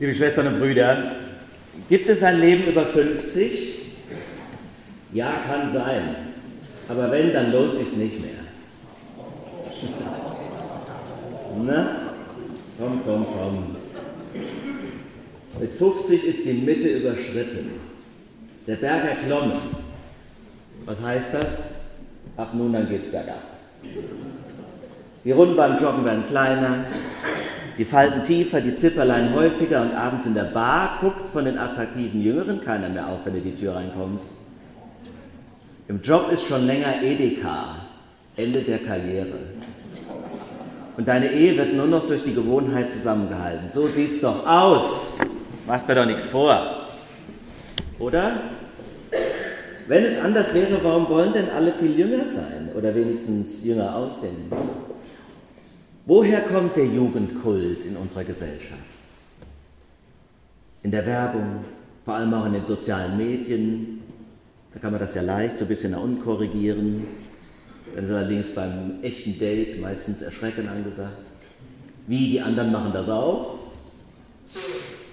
Liebe Schwestern und Brüder, gibt es ein Leben über 50? Ja, kann sein. Aber wenn, dann lohnt sich's nicht mehr. Na, komm, komm, komm. Mit 50 ist die Mitte überschritten. Der Berg erklommen. Was heißt das? Ab nun, dann geht's bergab. Die Runden beim Joggen werden kleiner, die Falten tiefer, die Zipperlein häufiger und abends in der Bar guckt von den attraktiven Jüngeren keiner mehr auf, wenn du die Tür reinkommst. Im Job ist schon länger Edeka, Ende der Karriere. Und deine Ehe wird nur noch durch die Gewohnheit zusammengehalten. So sieht's doch aus. Macht mir doch nichts vor. Oder? Wenn es anders wäre, warum wollen denn alle viel jünger sein oder wenigstens jünger aussehen? Woher kommt der Jugendkult in unserer Gesellschaft? In der Werbung, vor allem auch in den sozialen Medien, da kann man das ja leicht so ein bisschen nach unten korrigieren. Dann ist allerdings beim echten Date meistens Erschrecken angesagt. Wie, die anderen machen das auch?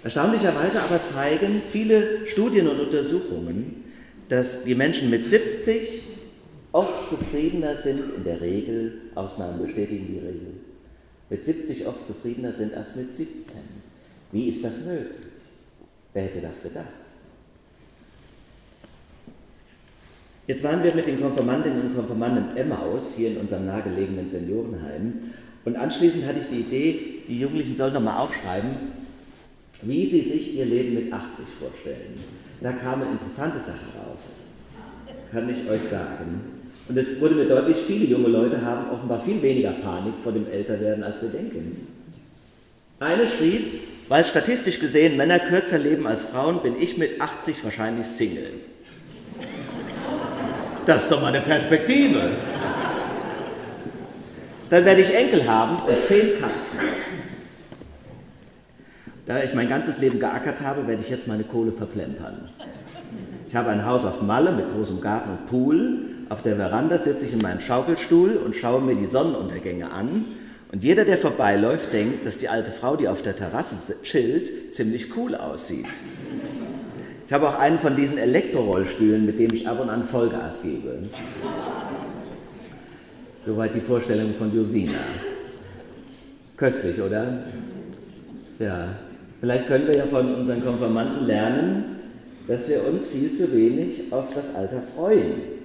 Erstaunlicherweise aber zeigen viele Studien und Untersuchungen, dass die Menschen mit 70 oft zufriedener sind, in der Regel, Ausnahmen bestätigen die Regel, mit 70 oft zufriedener sind als mit 17. Wie ist das möglich? Wer hätte das gedacht? Jetzt waren wir mit den Konfirmandinnen und Konfirmanden im Emmaus, hier in unserem nahegelegenen Seniorenheim. Und anschließend hatte ich die Idee, die Jugendlichen sollen nochmal aufschreiben, wie sie sich ihr Leben mit 80 vorstellen. Da kamen interessante Sachen raus, kann ich euch sagen. Und es wurde mir deutlich, viele junge Leute haben offenbar viel weniger Panik vor dem Älterwerden, als wir denken. Eine schrieb, weil statistisch gesehen Männer kürzer leben als Frauen, bin ich mit 80 wahrscheinlich Single. Das ist doch mal eine Perspektive. Dann werde ich Enkel haben und zehn Katzen. Da ich mein ganzes Leben geackert habe, werde ich jetzt meine Kohle verplempern. Ich habe ein Haus auf Malle mit großem Garten und Pool. Auf der Veranda sitze ich in meinem Schaukelstuhl und schaue mir die Sonnenuntergänge an. Und jeder, der vorbeiläuft, denkt, dass die alte Frau, die auf der Terrasse chillt, ziemlich cool aussieht. Ich habe auch einen von diesen Elektrorollstühlen, mit dem ich ab und an Vollgas gebe. Soweit die Vorstellung von Josina. Köstlich, oder? Ja, vielleicht können wir ja von unseren Konfirmanden lernen, dass wir uns viel zu wenig auf das Alter freuen.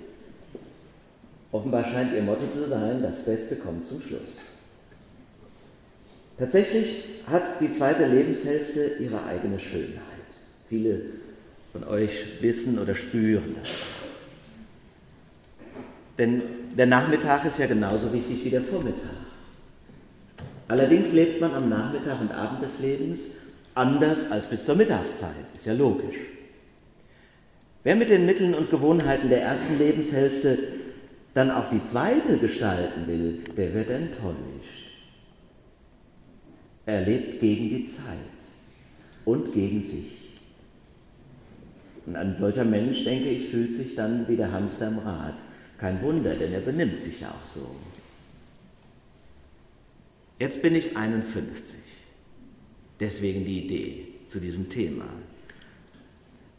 Offenbar scheint ihr Motto zu sein, das Beste kommt zum Schluss. Tatsächlich hat die zweite Lebenshälfte ihre eigene Schönheit. Viele von euch wissen oder spüren das. Denn der Nachmittag ist ja genauso wichtig wie der Vormittag. Allerdings lebt man am Nachmittag und Abend des Lebens anders als bis zur Mittagszeit, ist ja logisch. Wer mit den Mitteln und Gewohnheiten der ersten Lebenshälfte dann auch die zweite gestalten will, der wird enttäuscht. Er lebt gegen die Zeit und gegen sich. Und ein solcher Mensch, denke ich, fühlt sich dann wie der Hamster im Rad. Kein Wunder, denn er benimmt sich ja auch so. Jetzt bin ich 51. Deswegen die Idee zu diesem Thema.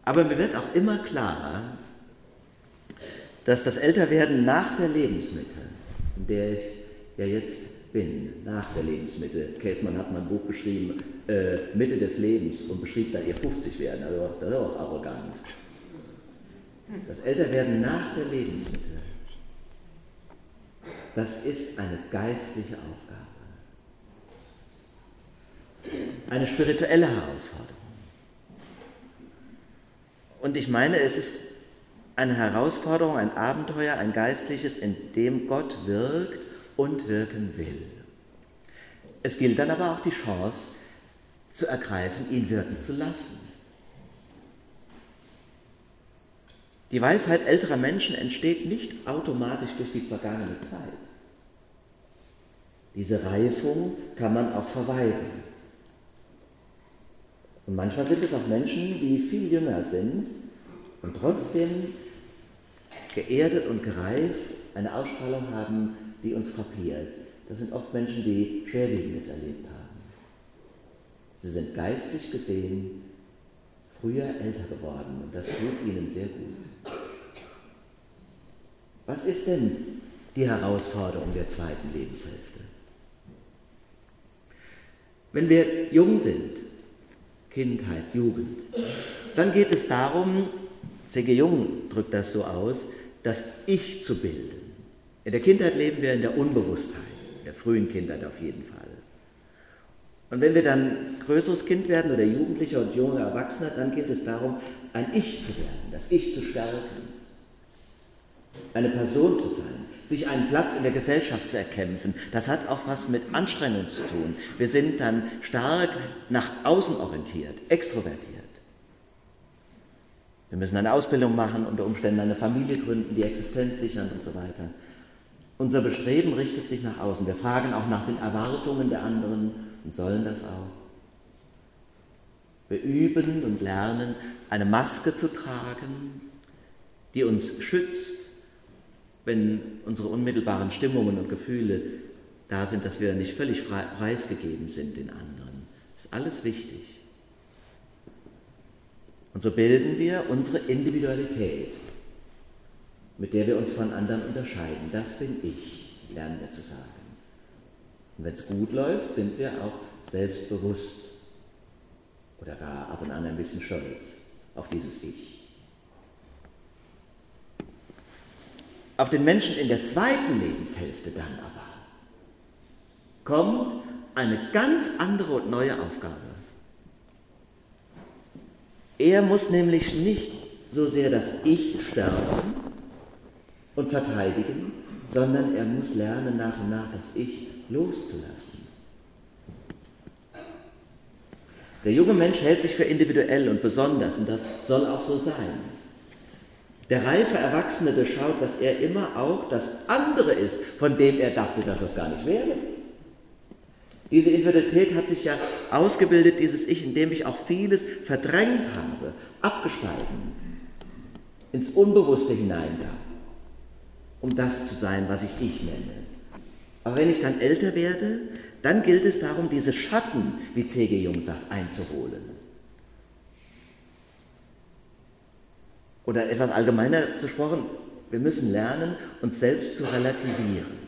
Aber mir wird auch immer klarer, dass das Älterwerden nach der Lebensmitte, in der ich ja jetzt bin, nach der Lebensmitte, Käsmann hat mal ein Buch geschrieben, äh, Mitte des Lebens und beschrieb da ihr 50 werden, also das ist auch arrogant. Das Älterwerden nach der Lebensmitte, das ist eine geistliche Aufgabe. Eine spirituelle Herausforderung. Und ich meine, es ist eine Herausforderung, ein Abenteuer, ein geistliches, in dem Gott wirkt und wirken will. Es gilt dann aber auch die Chance zu ergreifen, ihn wirken zu lassen. Die Weisheit älterer Menschen entsteht nicht automatisch durch die vergangene Zeit. Diese Reifung kann man auch verweigern. Und manchmal sind es auch Menschen, die viel jünger sind und trotzdem geerdet und gereift eine Ausstrahlung haben, die uns frappiert. Das sind oft Menschen, die Schwerwiegendes erlebt haben. Sie sind geistlich gesehen früher älter geworden und das tut ihnen sehr gut. Was ist denn die Herausforderung der zweiten Lebenshälfte? Wenn wir jung sind, Kindheit, Jugend, dann geht es darum, C.G. Jung drückt das so aus, das Ich zu bilden. In der Kindheit leben wir in der Unbewusstheit, in der frühen Kindheit auf jeden Fall. Und wenn wir dann größeres Kind werden oder Jugendlicher und junger Erwachsener, dann geht es darum, ein Ich zu werden, das Ich zu stärken, eine Person zu sein, sich einen Platz in der Gesellschaft zu erkämpfen. Das hat auch was mit Anstrengung zu tun. Wir sind dann stark nach außen orientiert, extrovertiert. Wir müssen eine Ausbildung machen, unter Umständen eine Familie gründen, die Existenz sichern und so weiter. Unser Bestreben richtet sich nach außen. Wir fragen auch nach den Erwartungen der anderen und sollen das auch. Wir üben und lernen, eine Maske zu tragen, die uns schützt, wenn unsere unmittelbaren Stimmungen und Gefühle da sind, dass wir nicht völlig preisgegeben sind den anderen. Das ist alles wichtig. Und so bilden wir unsere Individualität, mit der wir uns von anderen unterscheiden. Das bin ich, lernen wir zu sagen. Und wenn es gut läuft, sind wir auch selbstbewusst oder gar ab und an ein bisschen stolz auf dieses Ich. Auf den Menschen in der zweiten Lebenshälfte dann aber kommt eine ganz andere und neue Aufgabe. Er muss nämlich nicht so sehr das Ich stärken und verteidigen, sondern er muss lernen, nach und nach das Ich loszulassen. Der junge Mensch hält sich für individuell und besonders und das soll auch so sein. Der reife Erwachsene durchschaut, dass er immer auch das andere ist, von dem er dachte, dass es gar nicht wäre. Diese Individualität hat sich ja ausgebildet, dieses Ich, indem ich auch vieles verdrängt habe, abgespalten, ins Unbewusste hineingab, um das zu sein, was ich Ich nenne. Aber wenn ich dann älter werde, dann gilt es darum, diese Schatten, wie C.G. Jung sagt, einzuholen. Oder etwas allgemeiner gesprochen, wir müssen lernen, uns selbst zu relativieren.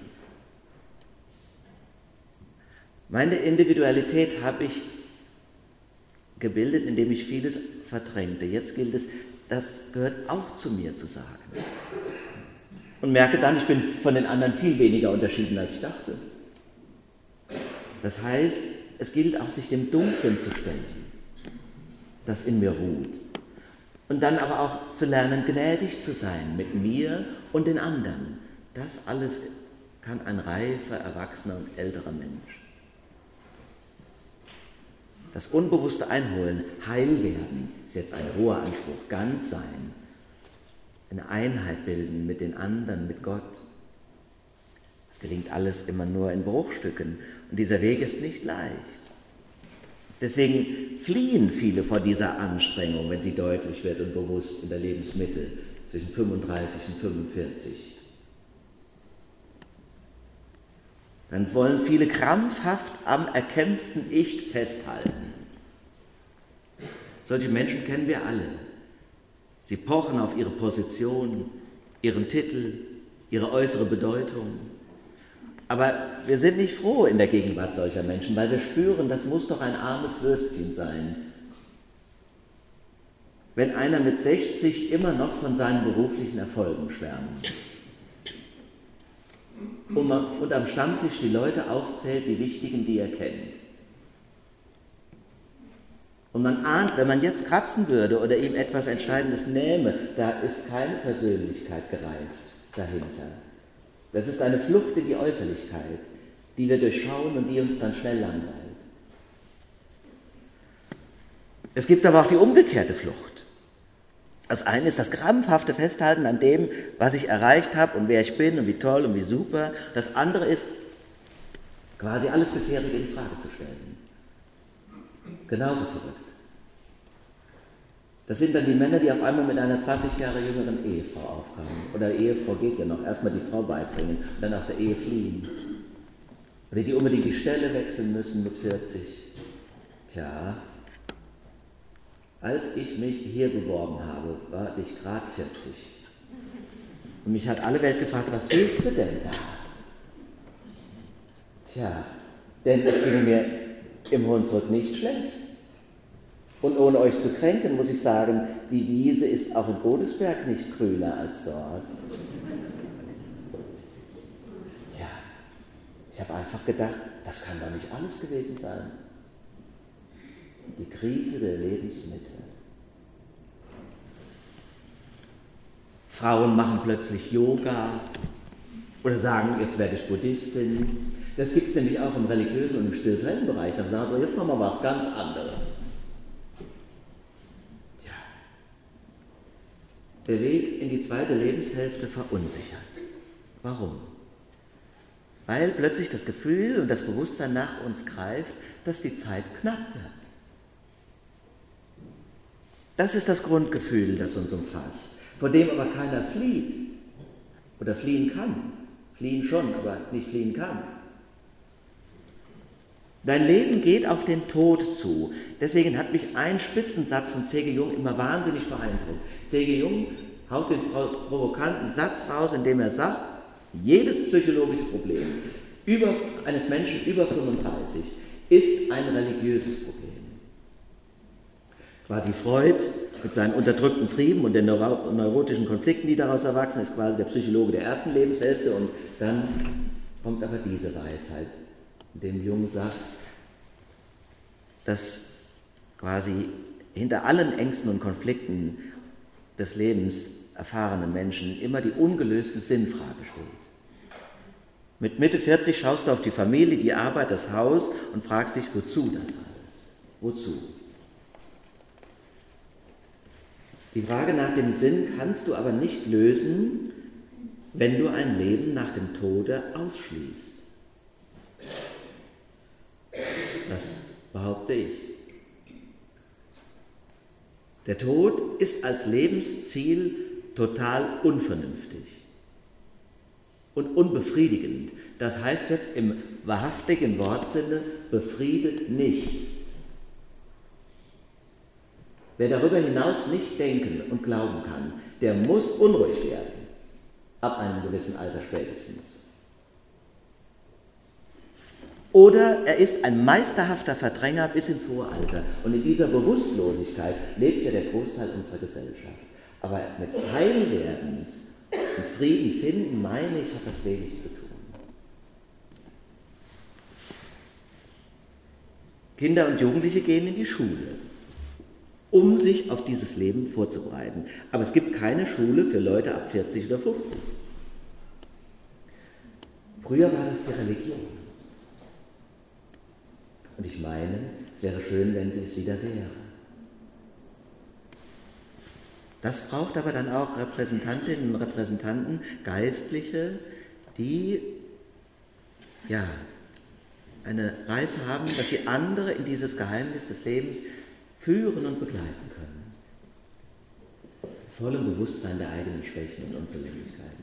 Meine Individualität habe ich gebildet, indem ich vieles verdrängte. Jetzt gilt es, das gehört auch zu mir zu sagen und merke dann, ich bin von den anderen viel weniger unterschieden, als ich dachte. Das heißt, es gilt auch, sich dem Dunklen zu stellen, das in mir ruht. Und dann aber auch zu lernen, gnädig zu sein mit mir und den anderen. Das alles kann ein reifer, erwachsener und älterer Mensch. Das unbewusste Einholen, heil werden, ist jetzt ein hoher Anspruch, ganz sein, eine Einheit bilden mit den anderen, mit Gott. Es gelingt alles immer nur in Bruchstücken und dieser Weg ist nicht leicht. Deswegen fliehen viele vor dieser Anstrengung, wenn sie deutlich wird und bewusst in der Lebensmitte zwischen 35 und 45. Dann wollen viele krampfhaft am erkämpften Ich festhalten. Solche Menschen kennen wir alle. Sie pochen auf ihre Position, ihren Titel, ihre äußere Bedeutung. Aber wir sind nicht froh in der Gegenwart solcher Menschen, weil wir spüren, das muss doch ein armes Würstchen sein. Wenn einer mit 60 immer noch von seinen beruflichen Erfolgen schwärmt und am Stammtisch die Leute aufzählt, die wichtigen, die er kennt. Und man ahnt, wenn man jetzt kratzen würde oder ihm etwas Entscheidendes nähme, da ist keine Persönlichkeit gereift dahinter. Das ist eine Flucht in die Äußerlichkeit, die wir durchschauen und die uns dann schnell langweilt. Es gibt aber auch die umgekehrte Flucht. Das eine ist das krampfhafte Festhalten an dem, was ich erreicht habe und wer ich bin und wie toll und wie super. Das andere ist quasi alles bisherige in Frage zu stellen. Genauso verrückt. Das sind dann die Männer, die auf einmal mit einer 20 Jahre jüngeren Ehefrau aufkamen. Oder Ehefrau geht ja noch. Erstmal die Frau beibringen und dann aus der Ehe fliehen. Oder die unbedingt die Stelle wechseln müssen mit 40. Tja, als ich mich hier beworben habe, war ich gerade 40. Und mich hat alle Welt gefragt, was willst du denn da? Tja, denn es ging mir im Hunsrück nicht schlecht. Und ohne euch zu kränken, muss ich sagen, die Wiese ist auch in Godesberg nicht grüner als dort. Tja, ich habe einfach gedacht, das kann doch nicht alles gewesen sein. Die Krise der Lebensmittel. Frauen machen plötzlich Yoga oder sagen, jetzt werde ich Buddhistin. Das gibt es nämlich auch im religiösen und im spirituellen Bereich. Dann sagen wir, jetzt machen wir was ganz anderes. Ja. Der Weg in die zweite Lebenshälfte verunsichert. Warum? Weil plötzlich das Gefühl und das Bewusstsein nach uns greift, dass die Zeit knapp wird. Das ist das Grundgefühl, das uns umfasst, vor dem aber keiner flieht oder fliehen kann. Fliehen schon, aber nicht fliehen kann. Dein Leben geht auf den Tod zu. Deswegen hat mich ein Spitzensatz von C.G. Jung immer wahnsinnig beeindruckt. C.G. Jung haut den provokanten Satz raus, in dem er sagt, jedes psychologische Problem über, eines Menschen über 35 ist ein religiöses Problem. Quasi Freud mit seinen unterdrückten Trieben und den neurotischen Konflikten, die daraus erwachsen, ist quasi der Psychologe der ersten Lebenshälfte und dann kommt aber diese Weisheit dem Jung sagt, dass quasi hinter allen Ängsten und Konflikten des Lebens erfahrenen Menschen immer die ungelöste Sinnfrage steht. Mit Mitte 40 schaust du auf die Familie, die Arbeit, das Haus und fragst dich, wozu das alles? Wozu? Die Frage nach dem Sinn kannst du aber nicht lösen, wenn du ein Leben nach dem Tode ausschließt. Das behaupte ich. Der Tod ist als Lebensziel total unvernünftig und unbefriedigend. Das heißt jetzt im wahrhaftigen Wortsinne, befriedet nicht. Wer darüber hinaus nicht denken und glauben kann, der muss unruhig werden, ab einem gewissen Alter spätestens. Oder er ist ein meisterhafter Verdränger bis ins hohe Alter. Und in dieser Bewusstlosigkeit lebt ja der Großteil unserer Gesellschaft. Aber mit Heilwerden und Frieden finden, meine ich, hat das wenig zu tun. Kinder und Jugendliche gehen in die Schule, um sich auf dieses Leben vorzubereiten. Aber es gibt keine Schule für Leute ab 40 oder 50. Früher war das die Religion. Und ich meine, es wäre schön, wenn sie es wieder wäre. Das braucht aber dann auch Repräsentantinnen und Repräsentanten, Geistliche, die ja, eine Reife haben, dass sie andere in dieses Geheimnis des Lebens führen und begleiten können. Vollem Bewusstsein der eigenen Schwächen und Unzulänglichkeiten.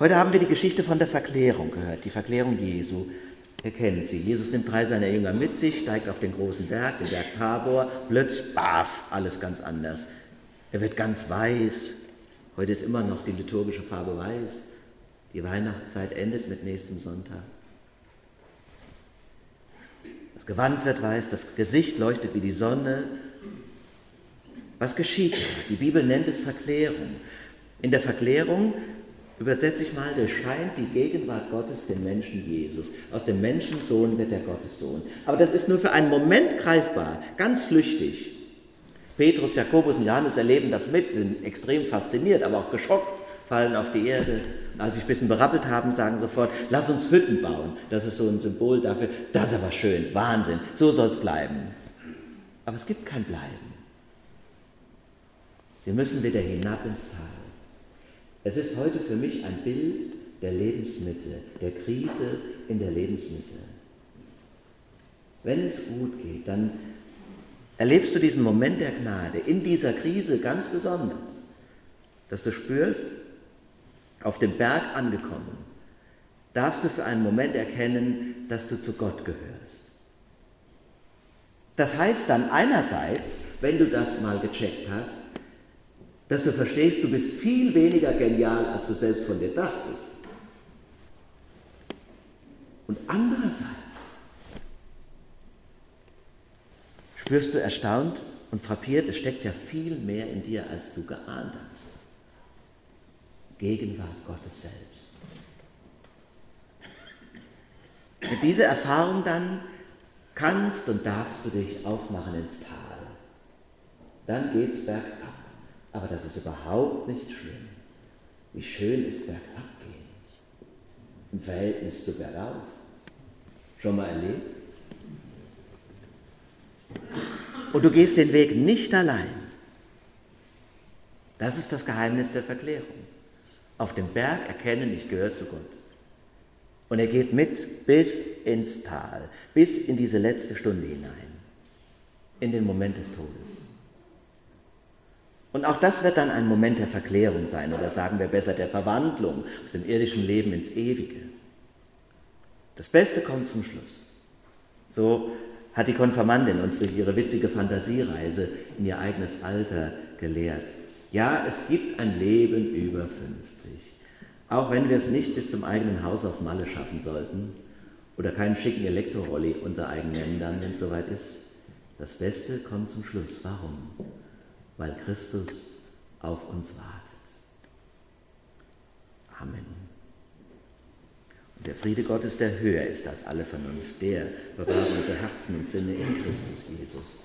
Heute haben wir die Geschichte von der Verklärung gehört, die Verklärung Jesu. Ihr kennt sie. Jesus nimmt drei seiner Jünger mit sich, steigt auf den großen Berg, den Berg Tabor, plötzlich, baff, alles ganz anders. Er wird ganz weiß. Heute ist immer noch die liturgische Farbe weiß. Die Weihnachtszeit endet mit nächstem Sonntag. Gewand wird weiß, das Gesicht leuchtet wie die Sonne. Was geschieht? Die Bibel nennt es Verklärung. In der Verklärung Übersetze ich mal, durchscheint die Gegenwart Gottes den Menschen Jesus. Aus dem Menschensohn wird der Gottessohn. Aber das ist nur für einen Moment greifbar, ganz flüchtig. Petrus, Jakobus und Johannes erleben das mit, sind extrem fasziniert, aber auch geschockt, fallen auf die Erde. Und als sie ein bisschen berappelt haben, sagen sofort, lass uns Hütten bauen. Das ist so ein Symbol dafür, das ist aber schön, Wahnsinn, so soll es bleiben. Aber es gibt kein Bleiben. Wir müssen wieder hinab ins Tal. Es ist heute für mich ein Bild der Lebensmitte, der Krise in der Lebensmitte. Wenn es gut geht, dann erlebst du diesen Moment der Gnade in dieser Krise ganz besonders, dass du spürst, auf dem Berg angekommen, darfst du für einen Moment erkennen, dass du zu Gott gehörst. Das heißt dann einerseits, wenn du das mal gecheckt hast, dass du verstehst, du bist viel weniger genial, als du selbst von dir dachtest. Und andererseits spürst du erstaunt und frappiert, es steckt ja viel mehr in dir, als du geahnt hast. Gegenwart Gottes selbst. Mit dieser Erfahrung dann kannst und darfst du dich aufmachen ins Tal. Dann geht's bergab. Aber das ist überhaupt nicht schlimm. Wie schön ist bergab gehen im Verhältnis zu bergauf. Schon mal erlebt? Und du gehst den Weg nicht allein. Das ist das Geheimnis der Verklärung. Auf dem Berg erkennen, ich gehöre zu Gott. Und er geht mit bis ins Tal, bis in diese letzte Stunde hinein, in den Moment des Todes. Und auch das wird dann ein Moment der Verklärung sein, oder sagen wir besser der Verwandlung aus dem irdischen Leben ins Ewige. Das Beste kommt zum Schluss. So hat die Konfirmandin uns durch ihre witzige Fantasiereise in ihr eigenes Alter gelehrt. Ja, es gibt ein Leben über 50. Auch wenn wir es nicht bis zum eigenen Haus auf Malle schaffen sollten oder keinen schicken Elektrorolli unser eigen nennen dann, wenn es soweit ist. Das Beste kommt zum Schluss. Warum? Weil Christus auf uns wartet. Amen. Und der Friede Gottes, der höher ist als alle Vernunft, der bewahre unsere Herzen und Sinne in Christus Jesus.